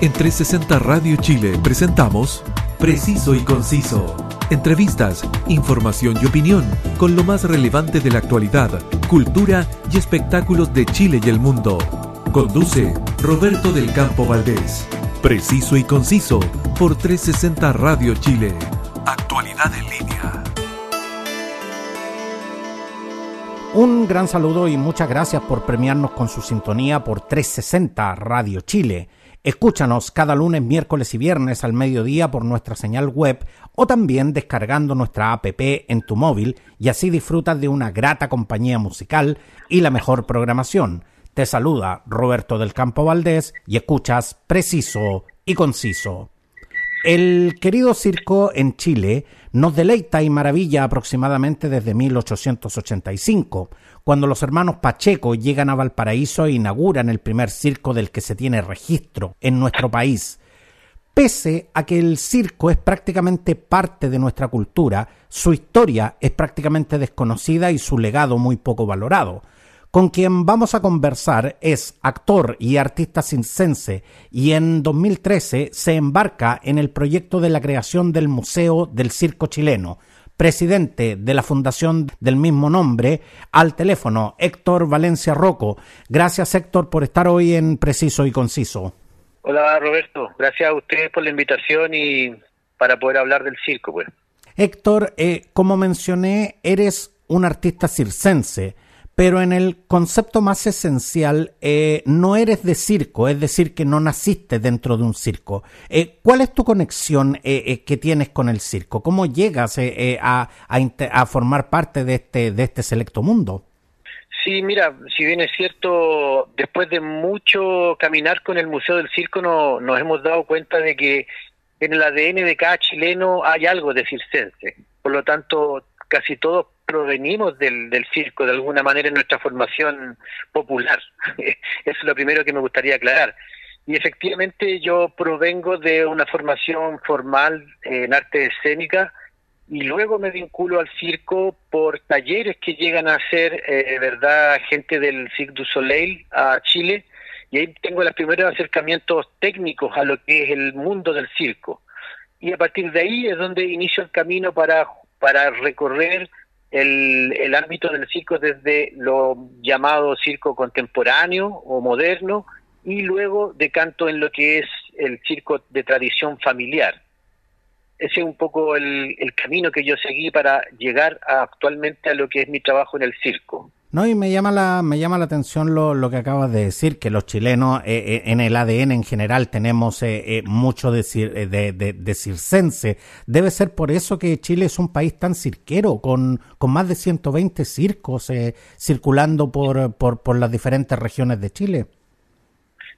En 360 Radio Chile presentamos Preciso y Conciso. Entrevistas, información y opinión con lo más relevante de la actualidad, cultura y espectáculos de Chile y el mundo. Conduce Roberto del Campo Valdés. Preciso y Conciso por 360 Radio Chile. Actualidad en línea. Un gran saludo y muchas gracias por premiarnos con su sintonía por 360 Radio Chile. Escúchanos cada lunes, miércoles y viernes al mediodía por nuestra señal web o también descargando nuestra app en tu móvil y así disfrutas de una grata compañía musical y la mejor programación. Te saluda Roberto del Campo Valdés y escuchas preciso y conciso. El querido circo en Chile nos deleita y maravilla aproximadamente desde 1885, cuando los hermanos Pacheco llegan a Valparaíso e inauguran el primer circo del que se tiene registro en nuestro país. Pese a que el circo es prácticamente parte de nuestra cultura, su historia es prácticamente desconocida y su legado muy poco valorado. Con quien vamos a conversar es actor y artista circense y en 2013 se embarca en el proyecto de la creación del Museo del Circo Chileno, presidente de la fundación del mismo nombre, al teléfono Héctor Valencia Roco. Gracias Héctor por estar hoy en Preciso y Conciso. Hola Roberto, gracias a ustedes por la invitación y para poder hablar del circo. Pues. Héctor, eh, como mencioné, eres un artista circense pero en el concepto más esencial eh, no eres de circo, es decir, que no naciste dentro de un circo. Eh, ¿Cuál es tu conexión eh, que tienes con el circo? ¿Cómo llegas a, a, formar parte de este, de este selecto mundo? Sí, mira, si bien es cierto, después de mucho caminar con el Museo del Circo no, nos hemos dado cuenta de que en el ADN de cada chileno hay algo de circense. Por lo tanto, casi todos provenimos del, del circo de alguna manera en nuestra formación popular. Eso es lo primero que me gustaría aclarar. Y efectivamente yo provengo de una formación formal en arte escénica y luego me vinculo al circo por talleres que llegan a ser, eh, verdad, gente del Cirque du Soleil a Chile y ahí tengo los primeros acercamientos técnicos a lo que es el mundo del circo. Y a partir de ahí es donde inicio el camino para, para recorrer el, ámbito del circo desde lo llamado circo contemporáneo o moderno y luego decanto en lo que es el circo de tradición familiar. Ese es un poco el, el camino que yo seguí para llegar actualmente a lo que es mi trabajo en el circo. No, y me llama la, me llama la atención lo, lo que acabas de decir, que los chilenos eh, eh, en el ADN en general tenemos eh, mucho de, de, de, circense. Debe ser por eso que Chile es un país tan cirquero, con, con más de 120 circos circulando por, por, por las diferentes regiones de Chile.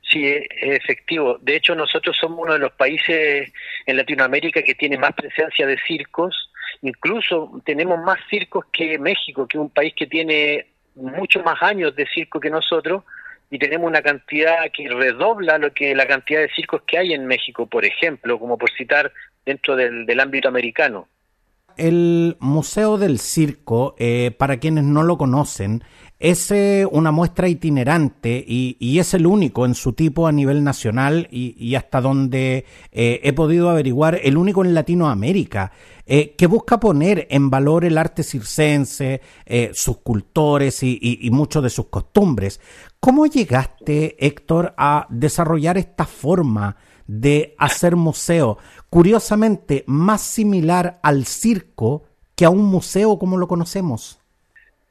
Sí, es efectivo. De hecho, nosotros somos uno de los países en Latinoamérica que tiene más presencia de circos. Incluso tenemos más circos que México, que es un país que tiene muchos más años de circo que nosotros y tenemos una cantidad que redobla lo que la cantidad de circos que hay en México, por ejemplo, como por citar dentro del, del ámbito americano. El Museo del Circo, eh, para quienes no lo conocen, es eh, una muestra itinerante y, es el único en su tipo a nivel nacional y, hasta donde eh, he podido averiguar, el único en Latinoamérica, eh, que busca poner en valor el arte circense, sus cultores y muchos de sus costumbres. ¿Cómo llegaste, Héctor, a desarrollar esta forma de hacer museo? Curiosamente, más similar al circo que a un museo como lo conocemos.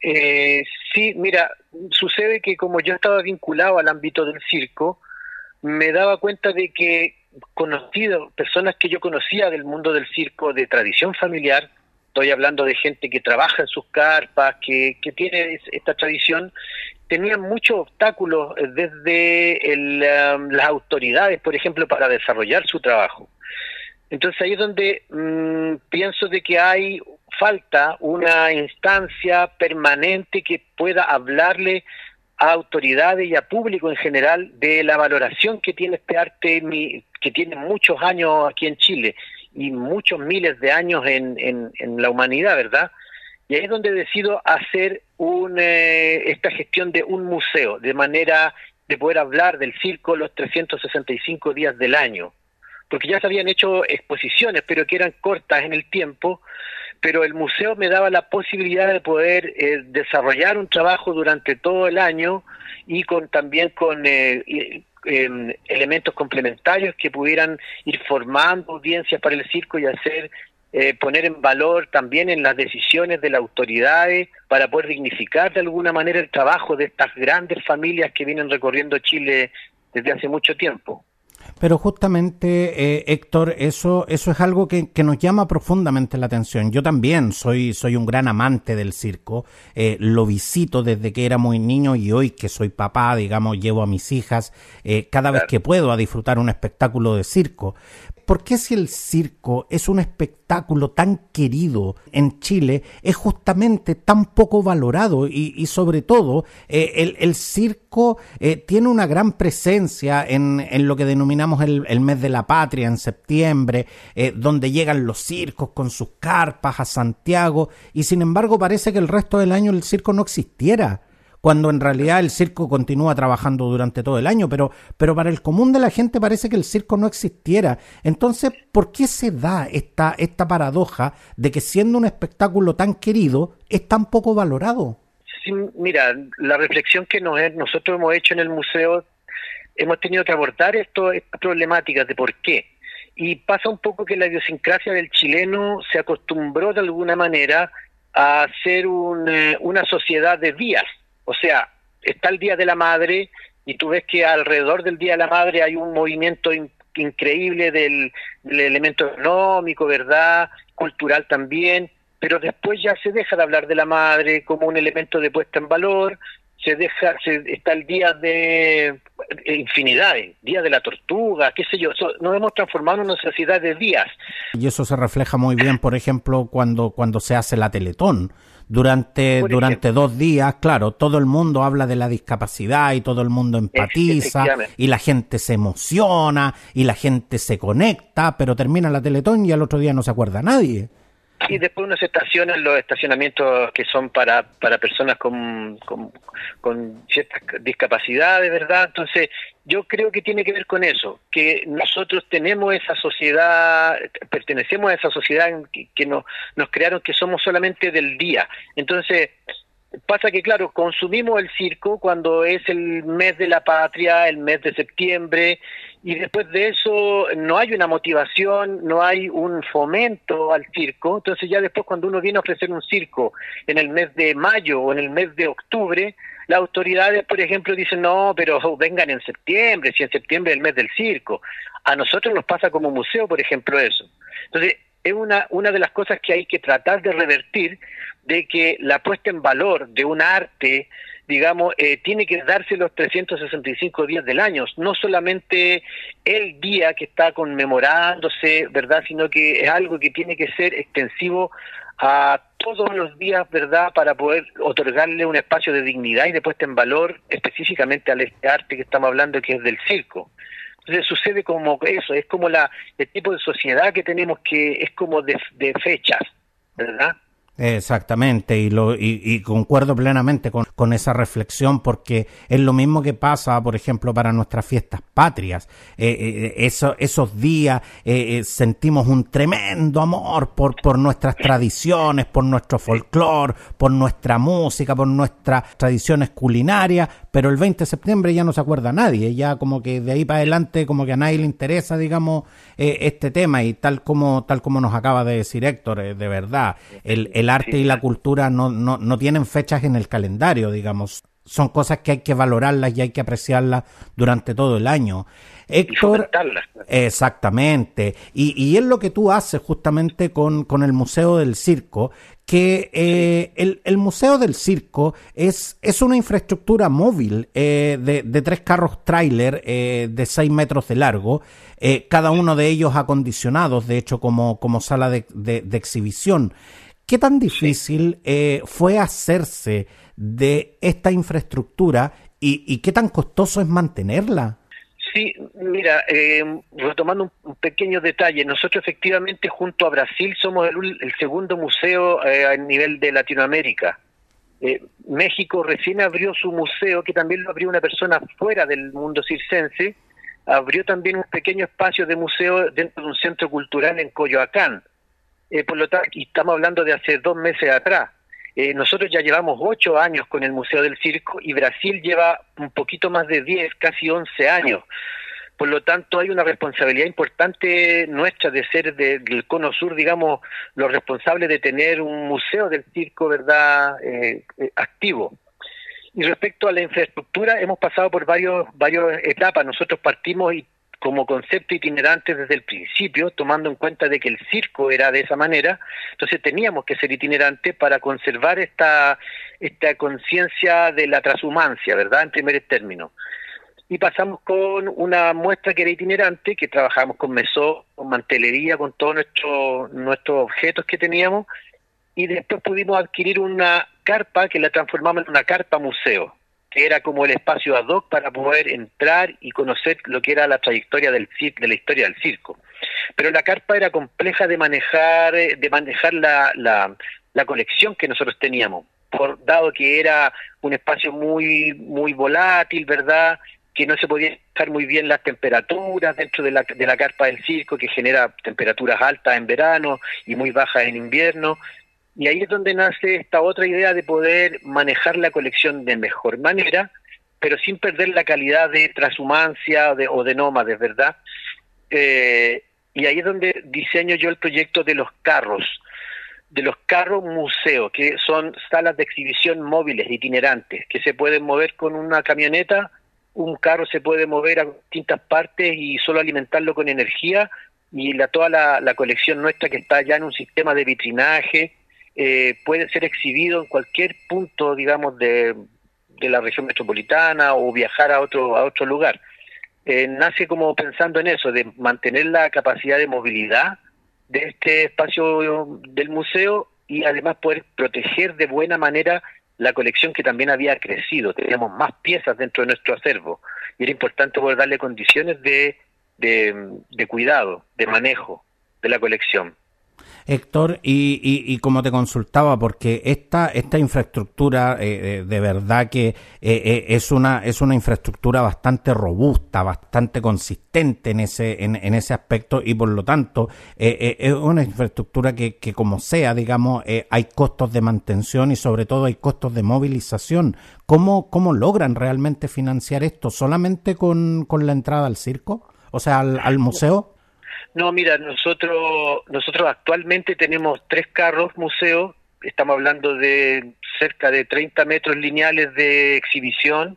Eh, sí, mira, sucede que como yo estaba vinculado al ámbito del circo, me daba cuenta de que conocido, personas que yo conocía del mundo del circo de tradición familiar, estoy hablando de gente que trabaja en sus carpas, que, que tiene esta tradición, tenían muchos obstáculos desde um, las autoridades, por ejemplo, para desarrollar su trabajo. Entonces ahí es donde mm, pienso de que hay falta una instancia permanente que pueda hablarle a autoridades y a público en general de la valoración que tiene este arte que tiene muchos años aquí en Chile y muchos miles de años en, en, la humanidad, ¿verdad? Y ahí es donde decido hacer un, eh, esta gestión de un museo de manera de poder hablar del circo los 365 días del año, porque ya se habían hecho exposiciones, pero que eran cortas en el tiempo, pero el museo me daba la posibilidad de poder eh, desarrollar un trabajo durante todo el año y con también con eh, em, elementos complementarios que pudieran ir formando audiencias para el circo y hacer eh, poner en valor también en las decisiones de las autoridades para poder dignificar de alguna manera el trabajo de estas grandes familias que vienen recorriendo Chile desde hace mucho tiempo. Pero justamente, eh, Héctor, eso, eso es algo que, nos llama profundamente la atención. Yo también soy, soy un gran amante del circo. Eh, lo visito desde que era muy niño y hoy que soy papá, digamos, llevo a mis hijas eh, cada vez que puedo a disfrutar un espectáculo de circo. ¿Por qué si el circo es un espectáculo tan querido en Chile, es justamente tan poco valorado y, sobre todo eh, el, circo eh, tiene una gran presencia en, lo que denominamos el, mes de la patria, en septiembre, eh, donde llegan los circos con sus carpas a Santiago y sin embargo parece que el resto del año el circo no existiera cuando en realidad el circo continúa trabajando durante todo el año, pero, pero para el común de la gente parece que el circo no existiera. Entonces, ¿por qué se da esta, esta paradoja de que siendo un espectáculo tan querido, es tan poco valorado? Mira, la reflexión que nosotros hemos hecho en el museo, hemos tenido que abordar esto, estas problemáticas de por qué. Y pasa un poco que la idiosincrasia del chileno se acostumbró de alguna manera a ser eh, una sociedad de días o sea, está el Día de la Madre y tú ves que alrededor del Día de la Madre hay un movimiento increíble del, elemento económico, ¿verdad? Cultural también, pero después ya se deja de hablar de la madre como un elemento de puesta en valor, se deja, se, está el día de infinidades, día de la tortuga, qué sé yo, nos hemos transformado en una sociedad de días. Y eso se refleja muy bien, por ejemplo, cuando, cuando se hace la Teletón durante, durante dos días, claro, todo el mundo habla de la discapacidad y todo el mundo empatiza y la gente se emociona y la gente se conecta, pero termina la Teletón y al otro día no se acuerda nadie. Y después uno se los estacionamientos que son para, para personas con, con, con ciertas discapacidades, ¿verdad? Entonces, yo creo que tiene que ver con eso, que nosotros tenemos esa sociedad, pertenecemos a esa sociedad que, que nos, nos crearon que somos solamente del día. Entonces, pasa que, claro, consumimos el circo cuando es el mes de la patria, el mes de septiembre, y después de eso no hay una motivación, no hay un fomento al circo. Entonces ya después cuando uno viene a ofrecer un circo en el mes de mayo o en el mes de octubre, las autoridades, por ejemplo, dicen, no, pero vengan en septiembre, si en septiembre es el mes del circo. A nosotros nos pasa como museo, por ejemplo, eso. Entonces, es una, una de las cosas que hay que tratar de revertir, de que la puesta en valor de un arte, digamos, eh, tiene que darse los 365 días del año, no solamente el día que está conmemorándose, ¿verdad?, sino que es algo que tiene que ser extensivo a todos los días, ¿verdad?, para poder otorgarle un espacio de dignidad y de puesta en valor específicamente al este arte que estamos hablando, que es del circo. Entonces sucede como eso, es como la, el tipo de sociedad que tenemos que es como de, de fechas, ¿verdad? Exactamente, y, lo, y, concuerdo plenamente con, con, esa reflexión porque es lo mismo que pasa, por ejemplo, para nuestras fiestas patrias. Eh, eh, eso, esos días eh, sentimos un tremendo amor por, por nuestras tradiciones, por nuestro folclore, por nuestra música, por nuestras tradiciones culinarias, pero el 20 de septiembre ya no se acuerda nadie, ya como que de ahí para adelante como que a nadie le interesa, digamos, este tema y tal como, tal como nos acaba de decir Héctor, de verdad, el el arte y la cultura no, no, no tienen fechas en el calendario, digamos. Son cosas que hay que valorarlas y hay que apreciarlas durante todo el año. Héctor, exactamente. Y, y es lo que tú haces justamente con, con el Museo del Circo, que eh, el, el, Museo del Circo es, es una infraestructura móvil eh, de, de, tres carros tráiler eh, de seis metros de largo, eh, cada uno de ellos acondicionados, de hecho, como, como sala de, de, de exhibición. ¿Qué tan difícil eh, fue hacerse de esta infraestructura y, qué tan costoso es mantenerla? Sí, mira, eh, retomando un, pequeño detalle, nosotros efectivamente junto a Brasil somos el, segundo museo eh, a nivel de Latinoamérica. Eh, México recién abrió su museo, que también lo abrió una persona fuera del mundo circense, abrió también un pequeño espacio de museo dentro de un centro cultural en Coyoacán. Eh, por lo tanto, estamos hablando de hace dos meses atrás. Eh, nosotros ya llevamos ocho años con el Museo del Circo y Brasil lleva un poquito más de diez, casi once años. Por lo tanto, hay una responsabilidad importante nuestra de ser del cono sur, digamos, los responsables de tener un museo del circo, ¿verdad?, eh, eh, activo. Y respecto a la infraestructura, hemos pasado por varios, varias etapas. Nosotros partimos y como concepto itinerante desde el principio, tomando en cuenta de que el circo era de esa manera, entonces teníamos que ser itinerante para conservar esta, esta conciencia de la transhumancia, ¿verdad?, en primer término y pasamos con una muestra que era itinerante, que trabajamos con mesó, con mantelería, con todos nuestros nuestros objetos que teníamos, y después pudimos adquirir una carpa que la transformamos en una carpa museo, era como el espacio ad hoc para poder entrar y conocer lo que era la trayectoria del de la historia del circo. Pero la carpa era compleja de manejar, de manejar la, la, la colección que nosotros teníamos, por dado que era un espacio muy muy volátil, ¿verdad? que no se podía dejar muy bien las temperaturas dentro de la, de la carpa del circo, que genera temperaturas altas en verano y muy bajas en invierno. Y ahí es donde nace esta otra idea de poder manejar la colección de mejor manera, pero sin perder la calidad de transhumancia o de, o de nómades, ¿verdad? Eh, y ahí es donde diseño yo el proyecto de los carros, de los carros museo, que son salas de exhibición móviles, itinerantes, que se pueden mover con una camioneta un carro se puede mover a distintas partes y solo alimentarlo con energía y la, toda la, colección nuestra que está ya en un sistema de vitrinaje eh, puede ser exhibido en cualquier punto, digamos, de, de, la región metropolitana o viajar a otro, a otro lugar. Eh, nace como pensando en eso, de mantener la capacidad de movilidad de este espacio del museo y además poder proteger de buena manera la colección que también había crecido, teníamos más piezas dentro de nuestro acervo y era importante poder darle condiciones de, de, cuidado, de manejo de la colección. Héctor, y, y, como te consultaba, porque esta, esta infraestructura eh, eh, de verdad que eh, es, una, es una infraestructura bastante robusta, bastante consistente en ese, en, ese aspecto y por lo tanto es una infraestructura que, que como sea, digamos, hay costos de mantención y sobre todo hay costos de movilización. ¿Cómo, cómo logran realmente financiar esto? ¿Solamente con, con la entrada al circo? O sea, al, al museo. No, mira, nosotros, nosotros actualmente tenemos tres carros museo, estamos hablando de cerca de 30 metros lineales de exhibición,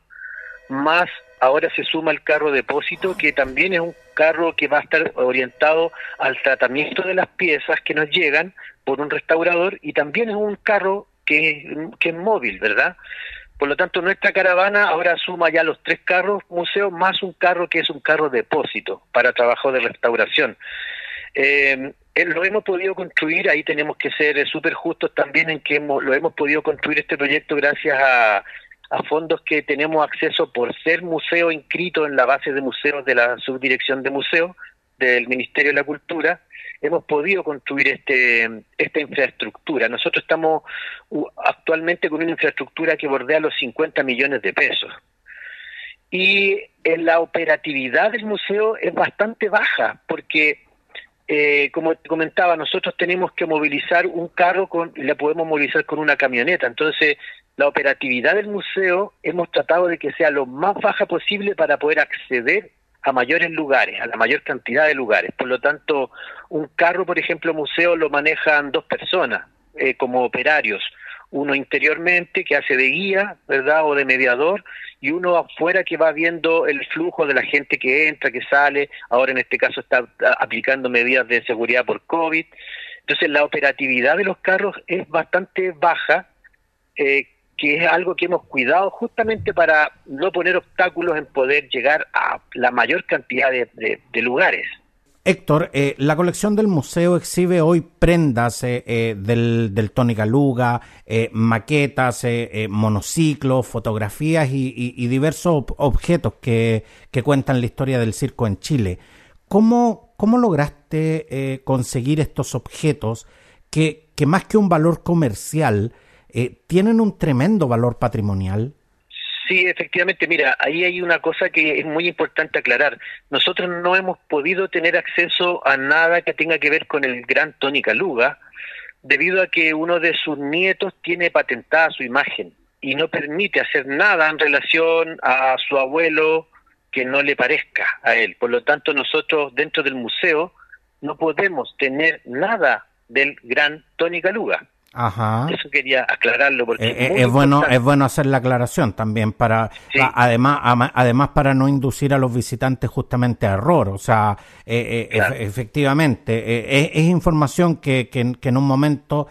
más ahora se suma el carro depósito, que también es un carro que va a estar orientado al tratamiento de las piezas que nos llegan por un restaurador y también es un carro que, que es móvil, ¿verdad? Por lo tanto, nuestra caravana ahora suma ya los tres carros museo más un carro que es un carro depósito para trabajo de restauración. Eh, eh, lo hemos podido construir, ahí tenemos que ser súper justos también en que lo hemos podido construir este proyecto gracias a, a fondos que tenemos acceso por ser museo inscrito en la base de museos de la subdirección de museos del Ministerio de la Cultura hemos podido construir este, esta infraestructura. Nosotros estamos actualmente con una infraestructura que bordea los 50 millones de pesos. Y en la operatividad del museo es bastante baja, porque, eh, como te comentaba, nosotros tenemos que movilizar un carro con, la podemos movilizar con una camioneta. Entonces, la operatividad del museo hemos tratado de que sea lo más baja posible para poder acceder a mayores lugares, a la mayor cantidad de lugares. Por lo tanto, un carro, por ejemplo, museo lo manejan dos personas eh, como operarios. Uno interiormente que hace de guía, ¿verdad? O de mediador, y uno afuera que va viendo el flujo de la gente que entra, que sale. Ahora en este caso está aplicando medidas de seguridad por COVID. Entonces la operatividad de los carros es bastante baja. Eh, que es algo que hemos cuidado justamente para no poner obstáculos en poder llegar a la mayor cantidad de, lugares. Héctor, eh, la colección del museo exhibe hoy prendas eh, eh, del, del Tony Galuga, maquetas, monociclos, fotografías y, diversos objetos que, que, cuentan la historia del circo en Chile. ¿Cómo, cómo lograste conseguir estos objetos que, que más que un valor comercial tienen un tremendo valor patrimonial. Sí, efectivamente, mira, ahí hay una cosa que es muy importante aclarar. Nosotros no hemos podido tener acceso a nada que tenga que ver con el gran Tony Caluga, debido a que uno de sus nietos tiene patentada su imagen y no permite hacer nada en relación a su abuelo que no le parezca a él. Por lo tanto, nosotros dentro del museo no podemos tener nada del gran Tony Caluga. Ajá. Eso quería aclararlo porque eh, eh, es, bueno es bueno hacer la aclaración también para además además para no inducir a los visitantes justamente a error, o sea, eh, efectivamente es, información que, que, en un momento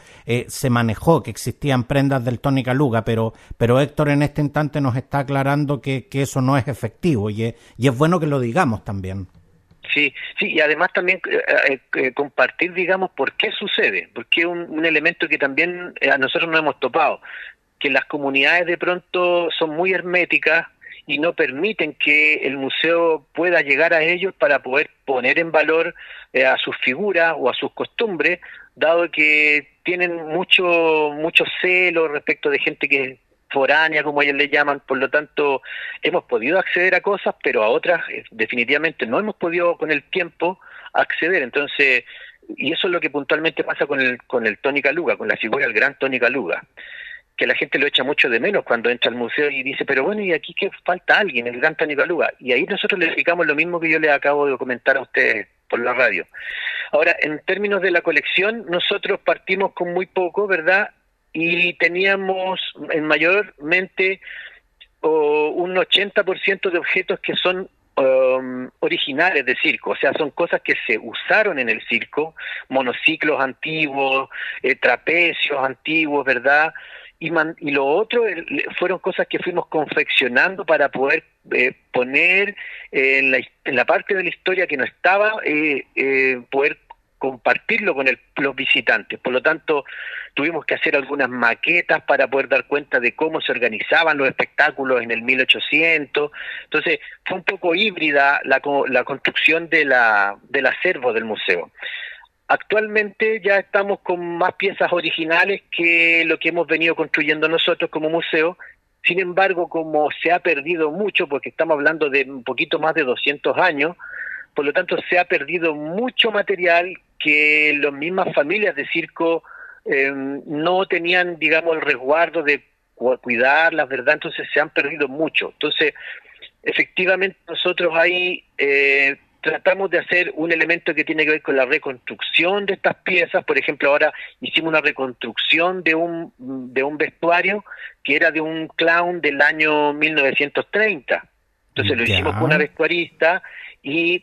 se manejó que existían prendas del Tony Caluga, pero pero Héctor en este instante nos está aclarando que, que eso no es efectivo y y es bueno que lo digamos también. Sí, sí, y además también eh, eh, eh, compartir, digamos, por qué sucede, porque es un, elemento que también a nosotros no hemos topado, que las comunidades de pronto son muy herméticas y no permiten que el museo pueda llegar a ellos para poder poner en valor a sus figuras o a sus costumbres, dado que tienen mucho mucho celo respecto de gente que foránea, como ellos le llaman, por lo tanto hemos podido acceder a cosas, pero a otras eh, definitivamente no hemos podido con el tiempo acceder. Entonces, y eso es lo que puntualmente pasa con el, con el Tony Caluga, con la figura del gran Tony Caluga, que la gente lo echa mucho de menos cuando entra al museo y dice, pero bueno, ¿y aquí qué falta alguien, el gran Tony Caluga? Y ahí nosotros le explicamos lo mismo que yo le acabo de comentar a ustedes por la radio. Ahora, en términos de la colección, nosotros partimos con muy poco, ¿verdad? Y teníamos en mayormente un 80% de objetos que son um, originales de circo, o sea, son cosas que se usaron en el circo, monociclos antiguos, eh, trapecios antiguos, ¿verdad? Y, y lo otro fueron cosas que fuimos confeccionando para poder eh, poner en, la, en, la, parte de la historia que no estaba, eh, eh poder compartirlo con los visitantes. Por lo tanto, tuvimos que hacer algunas maquetas para poder dar cuenta de cómo se organizaban los espectáculos en el 1800. Entonces, fue un poco híbrida la, la construcción de la, del acervo del museo. Actualmente ya estamos con más piezas originales que lo que hemos venido construyendo nosotros como museo. Sin embargo, como se ha perdido mucho, porque estamos hablando de un poquito más de 200 años, por lo tanto se ha perdido mucho material que las mismas familias de circo eh, no tenían, digamos, el resguardo de cuidar la ¿verdad? Entonces se han perdido mucho. Entonces, efectivamente nosotros ahí eh, tratamos de hacer un elemento que tiene que ver con la reconstrucción de estas piezas. Por ejemplo, ahora hicimos una reconstrucción de un, de un vestuario que era de un clown del año 1930. Entonces lo hicimos con una vestuarista y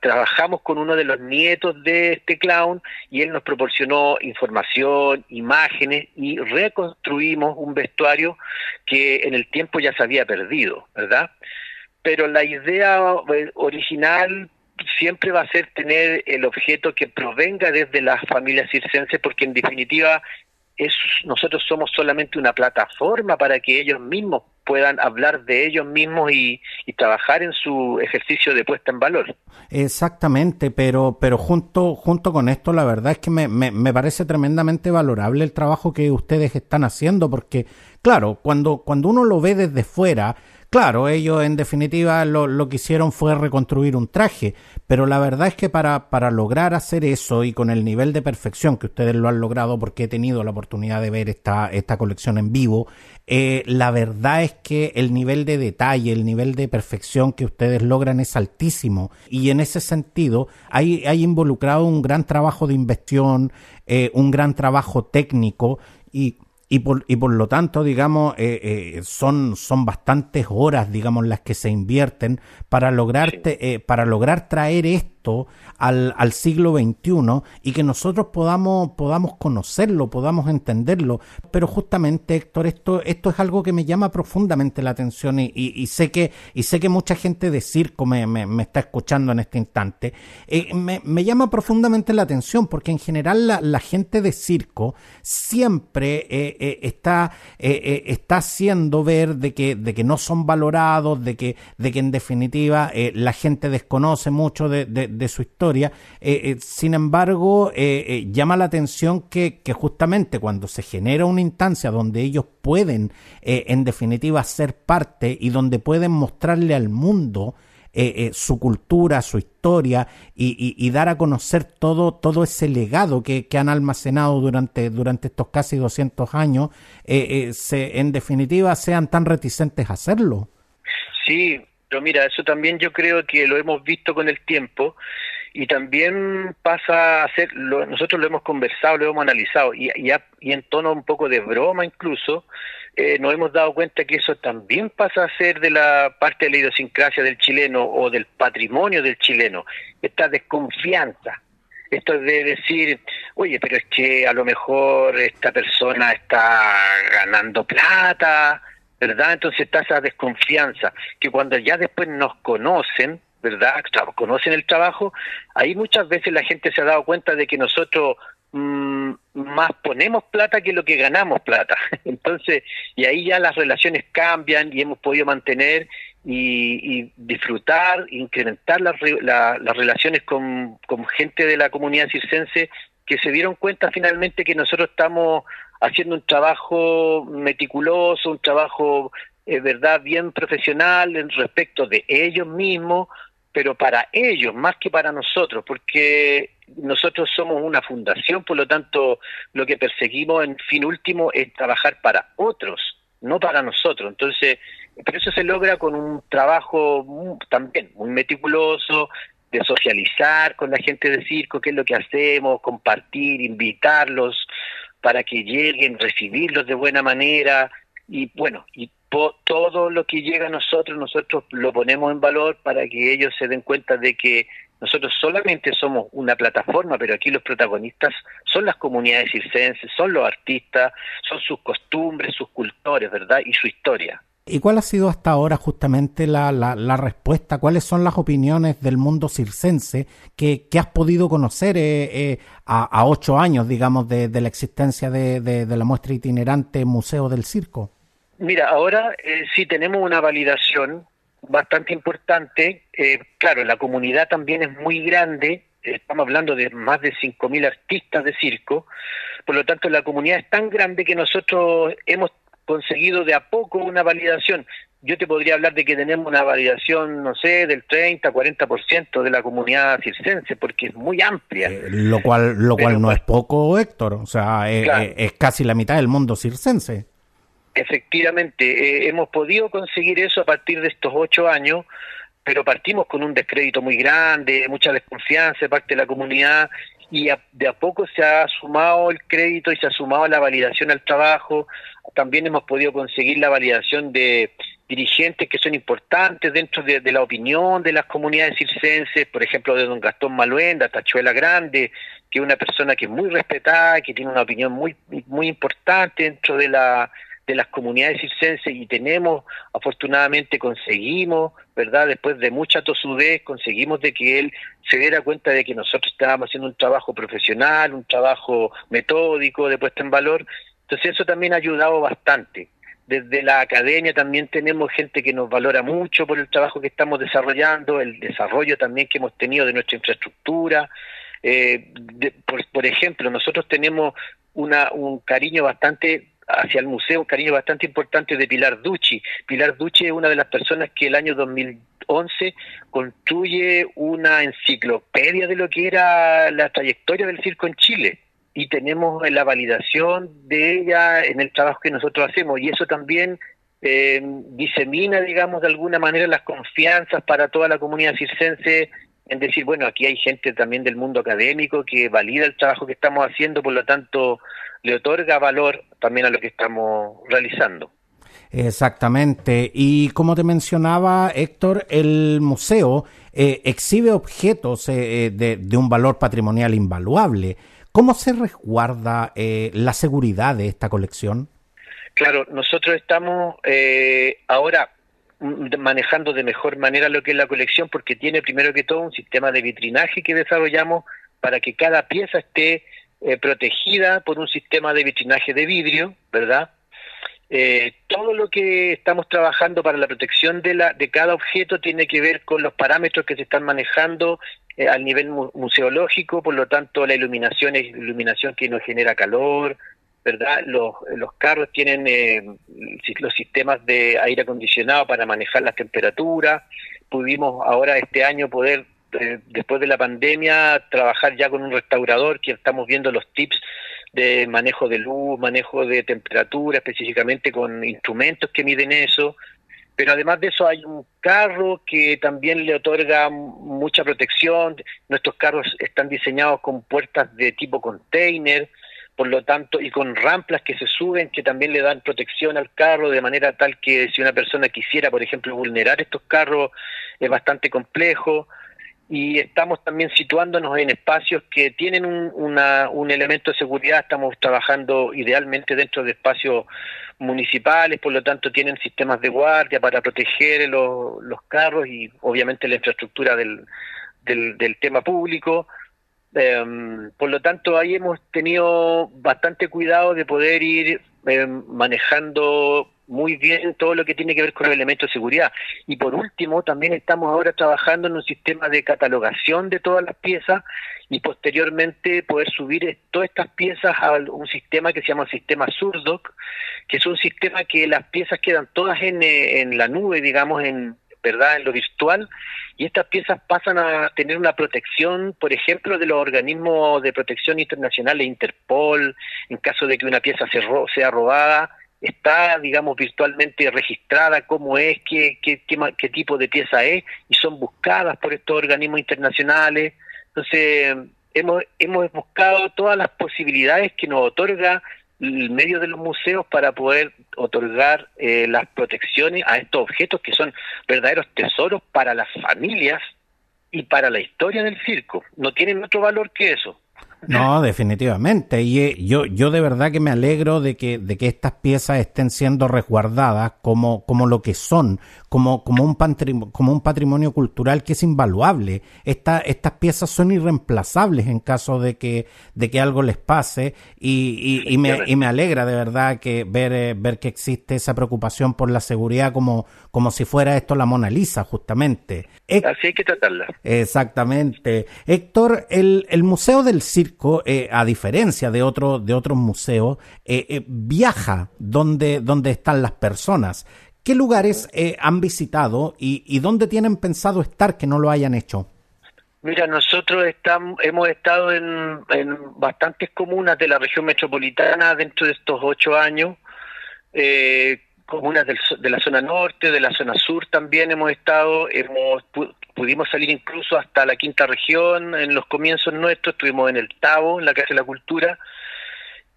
trabajamos con uno de los nietos de este clown y él nos proporcionó información, imágenes y reconstruimos un vestuario que en el tiempo ya se había perdido, ¿verdad? Pero la idea eh, original siempre va a ser tener el objeto que provenga desde las familias circenses porque en definitiva es, nosotros somos solamente una plataforma para que ellos mismos puedan hablar de ellos mismos y, trabajar en su ejercicio de puesta en valor. Exactamente, pero, pero junto, junto con esto, la verdad es que me, me, me parece tremendamente valorable el trabajo que ustedes están haciendo, porque, claro, cuando, cuando uno lo ve desde fuera, Claro, ellos en definitiva lo, lo, que hicieron fue reconstruir un traje, pero la verdad es que para, para lograr hacer eso y con el nivel de perfección que ustedes lo han logrado, porque he tenido la oportunidad de ver esta, esta colección en vivo, eh, la verdad es que el nivel de detalle, el nivel de perfección que ustedes logran es altísimo. Y en ese sentido hay, hay involucrado un gran trabajo de inversión, eh, un gran trabajo técnico y y por, y por lo tanto, digamos, eh, eh, son, son bastantes horas, digamos, las que se invierten para lograr, eh, para lograr traer esto al, siglo XXI y que nosotros podamos, podamos conocerlo, podamos entenderlo. Pero justamente, Héctor, esto, esto es algo que me llama profundamente la atención y, sé, que, y sé que mucha gente de circo me, está escuchando en este instante. Eh, me, llama profundamente la atención porque en general la, gente de circo siempre eh, eh, está, está haciendo ver de que, de que no son valorados, de que, de que en definitiva la gente desconoce mucho de, su historia. sin embargo, llama la atención que, justamente cuando se genera una instancia donde ellos pueden, en definitiva, ser parte y donde pueden mostrarle al mundo eh, eh, su cultura, su historia y, dar a conocer todo, todo ese legado que, han almacenado durante, durante estos casi 200 años, eh, se, en definitiva sean tan reticentes a hacerlo. Sí, pero mira, eso también yo creo que lo hemos visto con el tiempo y también pasa a ser, nosotros lo hemos conversado, lo hemos analizado y, y en tono un poco de broma incluso, eh, nos hemos dado cuenta que eso también pasa a ser de la parte de la idiosincrasia del chileno o del patrimonio del chileno, esta desconfianza. Esto de decir, oye, pero es que a lo mejor esta persona está ganando plata, ¿verdad? Entonces está esa desconfianza, que cuando ya después nos conocen, ¿verdad? Conocen el trabajo, ahí muchas veces la gente se ha dado cuenta de que nosotros Mm, más ponemos plata que lo que ganamos plata. Entonces, y ahí ya las relaciones cambian y hemos podido mantener y, disfrutar, incrementar las, las relaciones con, gente de la comunidad circense que se dieron cuenta finalmente que nosotros estamos haciendo un trabajo meticuloso, un trabajo, eh, verdad, bien profesional en respecto de ellos mismos, pero para ellos más que para nosotros, porque nosotros somos una fundación, por lo tanto lo que perseguimos en fin último es trabajar para otros, no para nosotros. Entonces, pero eso se logra con un trabajo también muy meticuloso, de socializar con la gente de circo, qué es lo que hacemos, compartir, invitarlos para que lleguen, recibirlos de buena manera y bueno, y todo lo que llega a nosotros, nosotros lo ponemos en valor para que ellos se den cuenta de que nosotros solamente somos una plataforma, pero aquí los protagonistas son las comunidades circenses, son los artistas, son sus costumbres, sus cultores, ¿verdad? Y su historia. ¿Y cuál ha sido hasta ahora justamente la, la, respuesta? ¿Cuáles son las opiniones del mundo circense que, has podido conocer eh, eh, a, ocho años, digamos, de, la existencia de, de la muestra itinerante Museo del Circo? Mira, ahora eh, sí tenemos una validación bastante importante. Eh, claro, la comunidad también es muy grande. Estamos hablando de más de 5.000 artistas de circo. Por lo tanto, la comunidad es tan grande que nosotros hemos conseguido de a poco una validación. Yo te podría hablar de que tenemos una validación, no sé, del 30, 40% de la comunidad circense, porque es muy amplia. Eh, lo cual, lo cual no es poco, Héctor. O sea, es casi la mitad del mundo circense. Efectivamente, eh, hemos podido conseguir eso a partir de estos ocho años, pero partimos con un descrédito muy grande, mucha desconfianza de parte de la comunidad y de a poco se ha sumado el crédito y se ha sumado la validación al trabajo. También hemos podido conseguir la validación de dirigentes que son importantes dentro de, la opinión de las comunidades circenses, por ejemplo, de don Gastón Maluenda, Tachuela Grande, que es una persona que es muy respetada, que tiene una opinión muy, muy importante dentro de la de las comunidades circenses y tenemos, afortunadamente conseguimos, ¿verdad? Después de mucha tosudez, conseguimos de que él se diera cuenta de que nosotros estábamos haciendo un trabajo profesional, un trabajo metódico de puesta en valor. Entonces eso también ha ayudado bastante. Desde la academia también tenemos gente que nos valora mucho por el trabajo que estamos desarrollando, el desarrollo también que hemos tenido de nuestra infraestructura. Eh, por, por, ejemplo, nosotros tenemos una, un cariño bastante hacia el museo un cariño bastante importante de Pilar Ducci. Pilar Ducci es una de las personas que el año 2011 construye una enciclopedia de lo que era la trayectoria del circo en Chile y tenemos la validación de ella en el trabajo que nosotros hacemos y eso también eh, disemina, digamos, de alguna manera las confianzas para toda la comunidad circense en decir, bueno, aquí hay gente también del mundo académico que valida el trabajo que estamos haciendo, por lo tanto, le otorga valor también a lo que estamos realizando. Exactamente. Y como te mencionaba, Héctor, el museo eh, exhibe objetos eh, eh, de, un valor patrimonial invaluable. ¿Cómo se resguarda la seguridad de esta colección? Claro, nosotros estamos ahora manejando de mejor manera lo que es la colección porque tiene primero que todo un sistema de vitrinaje que desarrollamos para que cada pieza esté eh, protegida por un sistema de vitrinaje de vidrio, ¿verdad? Eh, todo lo que estamos trabajando para la protección de, la, de cada objeto tiene que ver con los parámetros que se están manejando eh, al nivel museológico, por lo tanto la iluminación es iluminación que nos genera calor, ¿verdad? Los, los carros tienen eh, los sistemas de aire acondicionado para manejar las temperaturas. Pudimos ahora este año poder, eh, después de la pandemia, trabajar ya con un restaurador que estamos viendo los tips de manejo de luz, manejo de temperatura, específicamente con instrumentos que miden eso. Pero además de eso hay un carro que también le otorga mucha protección. Nuestros carros están diseñados con puertas de tipo container por lo tanto, y con ramplas que se suben que también le dan protección al carro de manera tal que si una persona quisiera, por ejemplo, vulnerar estos carros es bastante complejo. Y estamos también situándonos en espacios que tienen un, un elemento de seguridad, estamos trabajando idealmente dentro de espacios municipales, por lo tanto tienen sistemas de guardia para proteger los, los carros y obviamente la infraestructura del, del, del tema público Em, por lo tanto, ahí hemos tenido bastante cuidado de poder ir em, manejando muy bien todo lo que tiene que ver con el elemento de seguridad. Y por último, también estamos ahora trabajando en un sistema de catalogación de todas las piezas y posteriormente poder subir todas estas piezas a un sistema que se llama sistema Surdoc, que es un sistema que las piezas quedan todas en, eh, en la nube, digamos, en, ¿verdad?, en lo virtual, y estas piezas pasan a tener una protección, por ejemplo, de los organismos de protección internacionales, Interpol, en caso de que una pieza se sea robada, está, digamos, virtualmente registrada cómo es, qué, qué, qué, tipo de pieza es, y son buscadas por estos organismos internacionales. Entonces, hemos, hemos buscado todas las posibilidades que nos otorga el medio de los museos para poder otorgar eh, las protecciones a estos objetos que son verdaderos tesoros para las familias y para la historia del circo. No tienen otro valor que eso. No, definitivamente. Y eh, yo, yo de verdad que me alegro de que, de que estas piezas estén siendo resguardadas como, como lo que son, como, como, un patrimonio, como un patrimonio cultural que es invaluable. Esta, estas piezas son irreemplazables en caso de que, de que algo les pase y, y, me, y me alegra de verdad que ver, eh, ver que existe esa preocupación por la seguridad como, como si fuera esto la Mona Lisa, justamente. Así hay que tratarla. Exactamente. Héctor, el, el Museo del Circo eh, a diferencia de, otro, de otros museos, eh, eh, viaja donde, donde están las personas. ¿Qué lugares han visitado y, dónde tienen pensado estar que no lo hayan hecho? Mira, nosotros estamos, hemos estado en, bastantes comunas de la región metropolitana dentro de estos ocho años, comunas de la zona norte, de la zona sur también hemos estado, hemos pudimos salir incluso hasta la quinta región en los comienzos nuestros, estuvimos en el Tavo, en la Casa de la Cultura,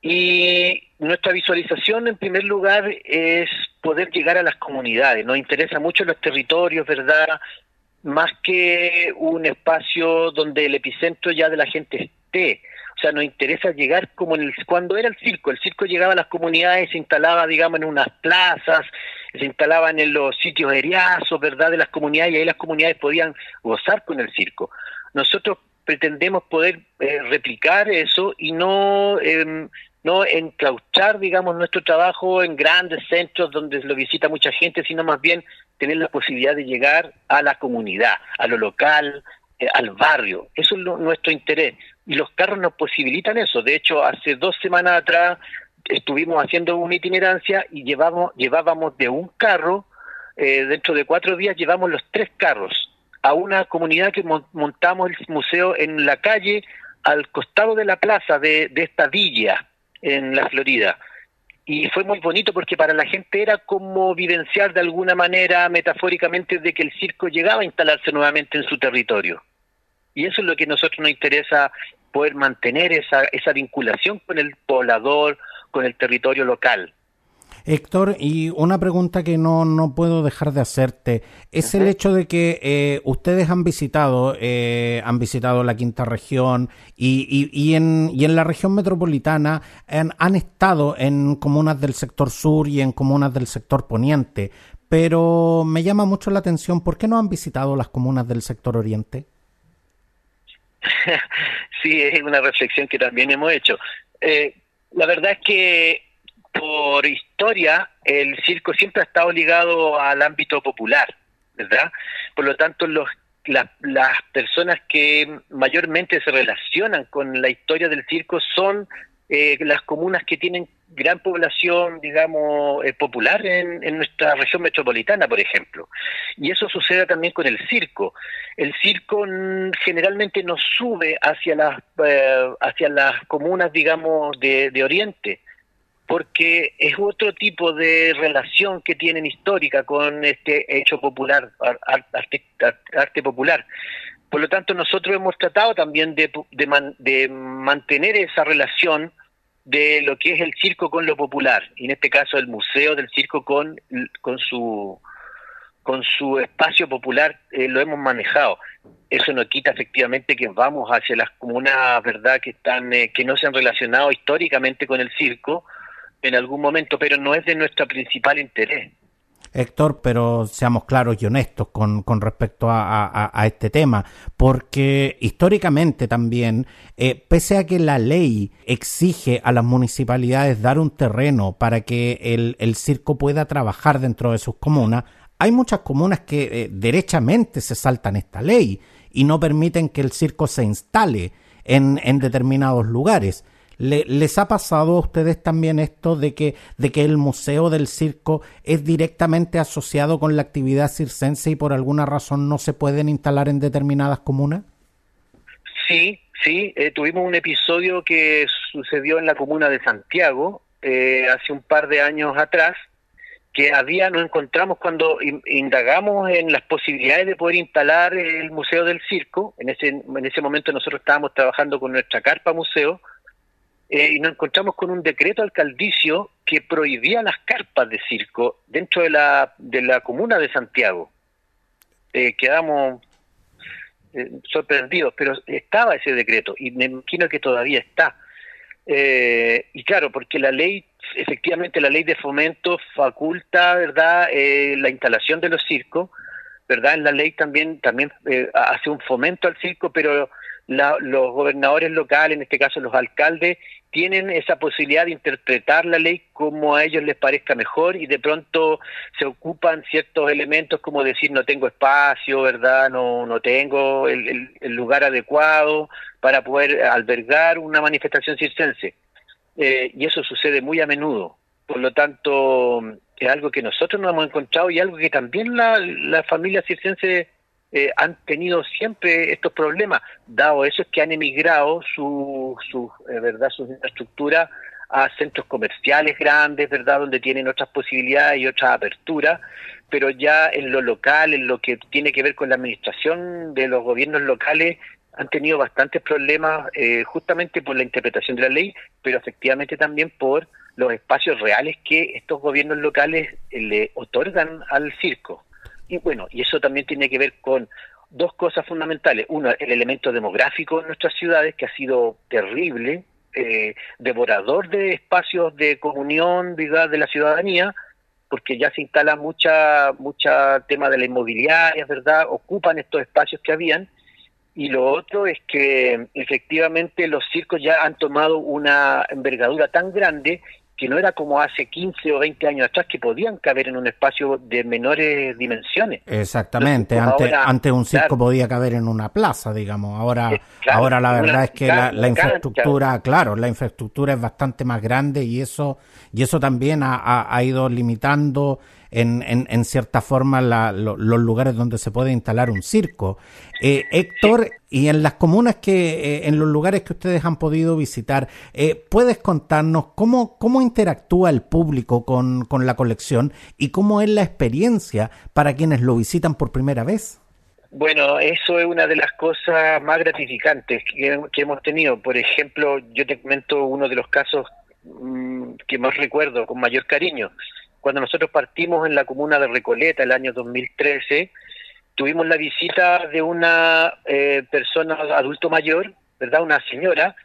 y nuestra visualización en primer lugar es poder llegar a las comunidades, nos interesa mucho los territorios, ¿verdad? Más que un espacio donde el epicentro ya de la gente esté, o sea, nos interesa llegar como en el, cuando era el circo, el circo llegaba a las comunidades, se instalaba, digamos, en unas plazas, se instalaban en los sitios eriazos, ¿verdad?, de las comunidades y ahí las comunidades podían gozar con el circo. Nosotros pretendemos poder eh, replicar eso y no eh, no enclauchar, digamos, nuestro trabajo en grandes centros donde lo visita mucha gente, sino más bien tener la posibilidad de llegar a la comunidad, a lo local, eh, al barrio. Eso es nuestro interés. Y los carros nos posibilitan eso. De hecho, hace dos semanas atrás estuvimos haciendo una itinerancia y llevamos, llevábamos de un carro, eh, dentro de cuatro días llevamos los tres carros a una comunidad que montamos el museo en la calle al costado de la plaza de, de esta villa en la Florida. Y fue muy bonito porque para la gente era como vivenciar de alguna manera, metafóricamente, de que el circo llegaba a instalarse nuevamente en su territorio. Y eso es lo que a nosotros nos interesa, poder mantener esa, esa vinculación con el poblador, con el territorio local. Héctor, y una pregunta que no, no puedo dejar de hacerte es el hecho de que eh, ustedes han visitado eh, han visitado la quinta región y, y, en, y en la región metropolitana han, estado en comunas del sector sur y en comunas del sector poniente, pero me llama mucho la atención ¿por qué no han visitado las comunas del sector oriente? sí, es una reflexión que también hemos hecho. Eh, la verdad es que por historia el circo siempre ha estado ligado al ámbito popular, ¿verdad? Por lo tanto, los las personas que mayormente se relacionan con la historia del circo son eh, las comunas que tienen gran población, digamos, eh, popular en, nuestra región metropolitana, por ejemplo. Y eso sucede también con el circo. El circo generalmente no sube hacia las, eh, hacia las comunas, digamos, de, Oriente, porque es otro tipo de relación que tienen histórica con este hecho popular, arte, popular. Por lo tanto, nosotros hemos tratado también de, de mantener esa relación de lo que es el circo con lo popular, y en este caso el museo del circo con, con su con su espacio popular eh, lo hemos manejado. Eso no quita efectivamente que vamos hacia las comunas, verdad, que están eh, que no se han relacionado históricamente con el circo en algún momento, pero no es de nuestro principal interés. Héctor, pero seamos claros y honestos con, con respecto a, este tema, porque históricamente también, eh, pese a que la ley exige a las municipalidades dar un terreno para que el, el circo pueda trabajar dentro de sus comunas, hay muchas comunas que eh, derechamente se saltan esta ley y no permiten que el circo se instale en, en determinados lugares. ¿Les ha pasado a ustedes también esto de que, de que el Museo del Circo es directamente asociado con la actividad circense y por alguna razón no se pueden instalar en determinadas comunas? Sí, sí, eh, tuvimos un episodio que sucedió en la comuna de Santiago eh, hace un par de años atrás, que había, nos encontramos cuando indagamos en las posibilidades de poder instalar el Museo del Circo, en ese, en ese momento nosotros estábamos trabajando con nuestra carpa museo, eh, y nos encontramos con un decreto alcaldicio que prohibía las carpas de circo dentro de la, de la comuna de Santiago. Eh, quedamos eh, sorprendidos, pero estaba ese decreto y me imagino que todavía está. y claro, porque la ley, efectivamente la ley de fomento faculta, ¿verdad?, la instalación de los circos, ¿verdad? En la ley también, también hace un fomento al circo, pero los gobernadores locales, en este caso los alcaldes, tienen esa posibilidad de interpretar la ley como a ellos les parezca mejor y de pronto se ocupan ciertos elementos como decir no tengo espacio, ¿verdad? No, no tengo el, lugar adecuado para poder albergar una manifestación circense. Eh, y eso sucede muy a menudo. Por lo tanto, es algo que nosotros nos hemos encontrado y algo que también la, la familia circense eh, han tenido siempre estos problemas, dado eso es que han emigrado su, su eh, verdad sus infraestructuras a centros comerciales grandes, verdad, donde tienen otras posibilidades y otras aperturas, pero ya en lo local, en lo que tiene que ver con la administración de los gobiernos locales, han tenido bastantes problemas eh, justamente por la interpretación de la ley, pero efectivamente también por los espacios reales que estos gobiernos locales le otorgan al circo. Y bueno, y eso también tiene que ver con dos cosas fundamentales. Uno, el elemento demográfico en nuestras ciudades, que ha sido terrible, eh, devorador de espacios de comunión de la ciudadanía, porque ya se instala mucha, mucha tema de la inmobiliaria, ¿verdad? Ocupan estos espacios que habían. Y lo otro es que efectivamente los circos ya han tomado una envergadura tan grande que no era como hace 15 o 20 años atrás que podían caber en un espacio de menores dimensiones. Exactamente, antes, un circo podía caber en una plaza, digamos. Ahora, eh, ahora la verdad es que la, infraestructura, claro, la infraestructura es bastante más grande y eso y eso también ha ido limitando en, en, cierta forma los lugares donde se puede instalar un circo. Eh, Héctor, y en las comunas que, eh, en los lugares que ustedes han podido visitar, eh, ¿puedes contarnos cómo, cómo interactúa el público con, con la colección y cómo es la experiencia para quienes lo visitan por primera vez? Bueno, eso es una de las cosas más gratificantes que, que, hemos tenido. Por ejemplo, yo te comento uno de los casos mm, que más recuerdo con mayor cariño. Cuando nosotros partimos en la comuna de Recoleta el año 2013, tuvimos la visita de una eh, persona adulto mayor, ¿verdad? Una señora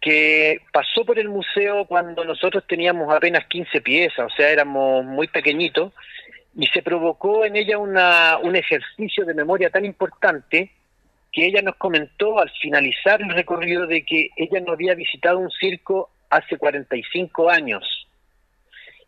que pasó por el museo cuando nosotros teníamos apenas 15 piezas, o sea, éramos muy pequeñitos, y se provocó en ella una, un ejercicio de memoria tan importante que ella nos comentó al finalizar el recorrido de que ella no había visitado un circo hace 45 años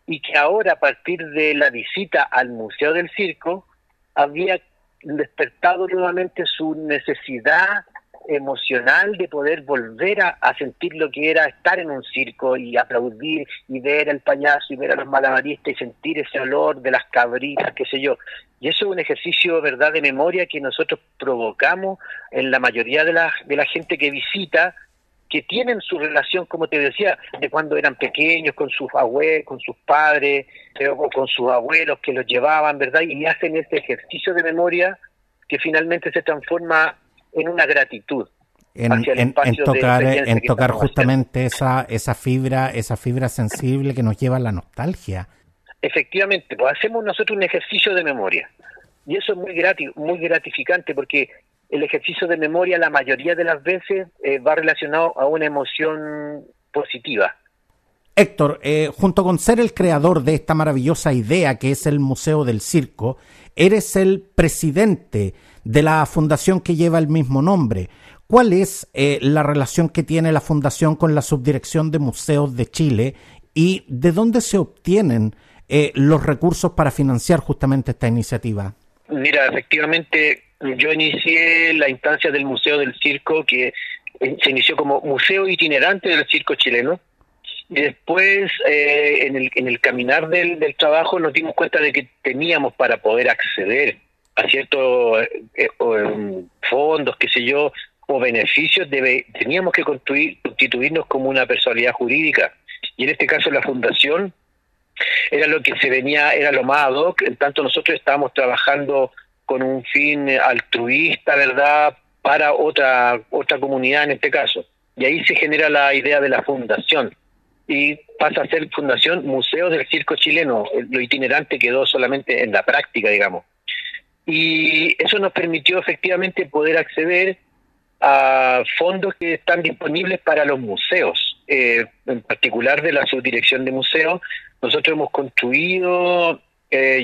y que ahora a partir de la visita al Museo del Circo había despertado nuevamente su necesidad emocional de poder volver a, sentir lo que era estar en un circo y aplaudir y ver al payaso y ver a los malabaristas y sentir ese olor de las cabritas, qué sé yo. Y eso es un ejercicio, ¿verdad?, de memoria que nosotros provocamos en la mayoría de la, de la gente que visita, que tienen su relación, como te decía, de cuando eran pequeños, con sus abuelos, con sus padres, eh, o con sus abuelos que los llevaban, ¿verdad? Y hacen ese ejercicio de memoria que finalmente se transforma en una gratitud. En, en, tocar, en tocar justamente esa, esa fibra, esa fibra sensible que nos lleva a la nostalgia. Efectivamente, pues hacemos nosotros un ejercicio de memoria. Y eso es muy, muy gratificante porque el ejercicio de memoria la mayoría de las veces eh, va relacionado a una emoción positiva. Héctor, eh, junto con ser el creador de esta maravillosa idea que es el Museo del Circo, eres el presidente de la fundación que lleva el mismo nombre. ¿Cuál es eh, la relación que tiene la fundación con la Subdirección de Museos de Chile y de dónde se obtienen eh, los recursos para financiar justamente esta iniciativa? Mira, efectivamente, yo inicié la instancia del Museo del Circo, que eh, se inició como Museo Itinerante del Circo Chileno. Y después, en, el, en el caminar del, del trabajo, nos dimos cuenta de que teníamos para poder acceder a ciertos eh, eh, em, fondos, qué sé yo, o beneficios, debe, teníamos que constituirnos como una personalidad jurídica. Y en este caso la fundación era lo que se venía, era lo más ad hoc, en tanto nosotros estábamos trabajando con un fin altruista, ¿verdad?, para otra, otra comunidad en este caso. Y ahí se genera la idea de la fundación. Y pasa a ser Fundación Museo del Circo Chileno. Lo itinerante quedó solamente en la práctica, digamos y eso nos permitió efectivamente poder acceder a fondos que están disponibles para los museos, eh, en particular de la subdirección de museos. Nosotros hemos construido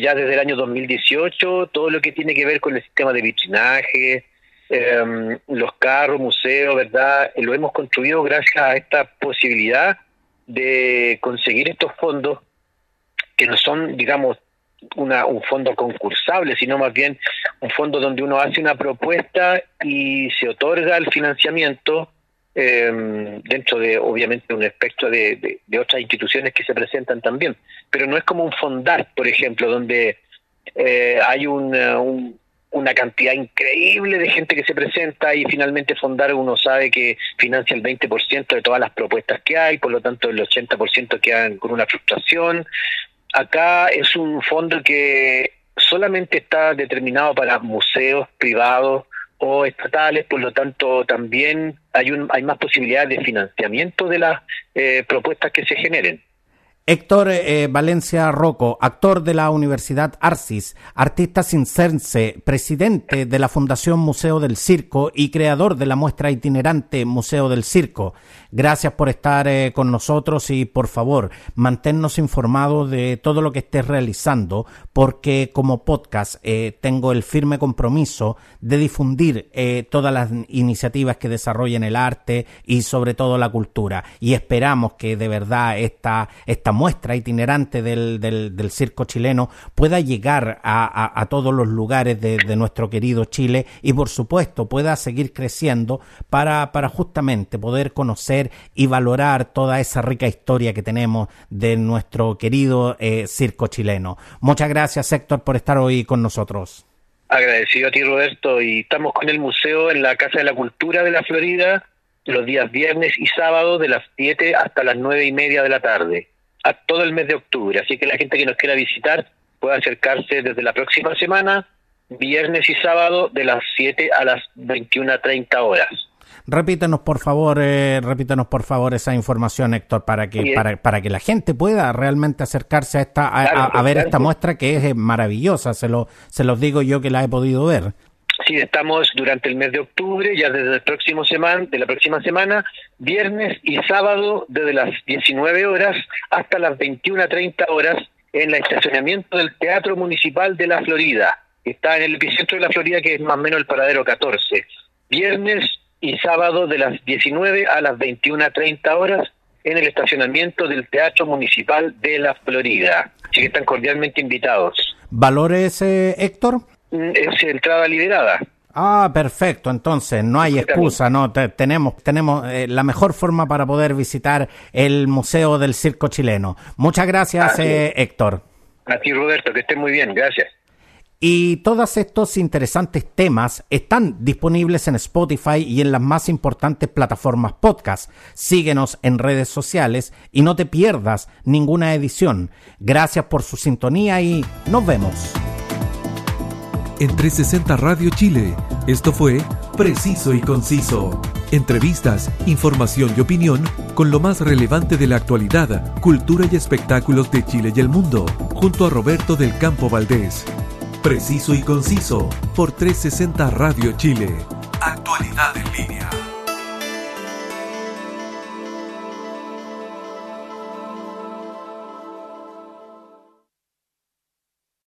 ya desde el año 2018 todo lo que tiene que ver con el sistema de vitrinaje, em, los carros, museos, ¿verdad? lo hemos construido gracias a esta posibilidad de conseguir estos fondos que no son, digamos, una, un fondo concursable, sino más bien un fondo donde uno hace una propuesta y se otorga el financiamiento em, dentro de, obviamente, un espectro de, otras instituciones que se presentan también. Pero no es como un fondar, por ejemplo, donde eh, hay un, una cantidad increíble de gente que se presenta y finalmente Fondar uno sabe que financia el 20% de todas las propuestas que hay, por lo tanto el 80% quedan con una frustración acá es un fondo que solamente está determinado para museos privados o estatales, por lo tanto también hay, un, hay más posibilidades de financiamiento de las eh, propuestas que se generen. Héctor eh, Valencia Rocco, actor de la Universidad Arcis, artista cincense, presidente de la Fundación Museo del Circo y creador de la muestra itinerante Museo del Circo. Gracias por estar eh, con nosotros y por favor manténnos informados de todo lo que estés realizando porque como podcast eh, tengo el firme compromiso de difundir todas las iniciativas que desarrollen el arte y sobre todo la cultura. Y esperamos que de verdad esta, esta muestra itinerante del, del, circo chileno pueda llegar a, a, todos los lugares de, de, nuestro querido Chile y por supuesto pueda seguir creciendo para, para justamente poder conocer y valorar toda esa rica historia que tenemos de nuestro querido eh, circo chileno. Muchas gracias Héctor por estar hoy con nosotros. Agradecido a ti Roberto y estamos con el museo en la Casa de la Cultura de la Florida los días viernes y sábado de las 7 hasta las nueve y media de la tarde a todo el mes de octubre. Así que la gente que nos quiera visitar puede acercarse desde la próxima semana, viernes y sábado, de las 7 a las 21.30 horas. Repítanos por favor, eh, repítanos por favor esa información, Héctor, para que para, para que la gente pueda realmente acercarse a esta a, ver esta muestra que es maravillosa. Se lo se los digo yo que la he podido ver. Sí, estamos durante el mes de octubre, ya desde el próximo semana, de la próxima semana, viernes y sábado, desde las 19 horas hasta las 21.30 horas, en el estacionamiento del Teatro Municipal de la Florida. Está en el epicentro de la Florida, que es más o menos el paradero 14. Viernes y sábado de las 19 a las 21.30 horas en el estacionamiento del Teatro Municipal de la Florida. Así que están cordialmente invitados. ¿Valores, eh, Héctor? mm, es entrada liberada. Ah, perfecto. Entonces, no hay excusa, ¿no? tenemos tenemos eh, la mejor forma para poder visitar el Museo del Circo Chileno. Muchas gracias, eh, Héctor. A ti, Roberto, que estés muy bien. Gracias. Y todos estos interesantes temas están disponibles en Spotify y en las más importantes plataformas podcast. Síguenos en redes sociales y no te pierdas ninguna edición. Gracias por su sintonía y nos vemos. En 360 Radio Chile, esto fue Preciso y Conciso. Entrevistas, información y opinión con lo más relevante de la actualidad, cultura y espectáculos de Chile y el mundo, junto a Roberto del Campo Valdés. Preciso y conciso por 360 Radio Chile. Actualidad en línea.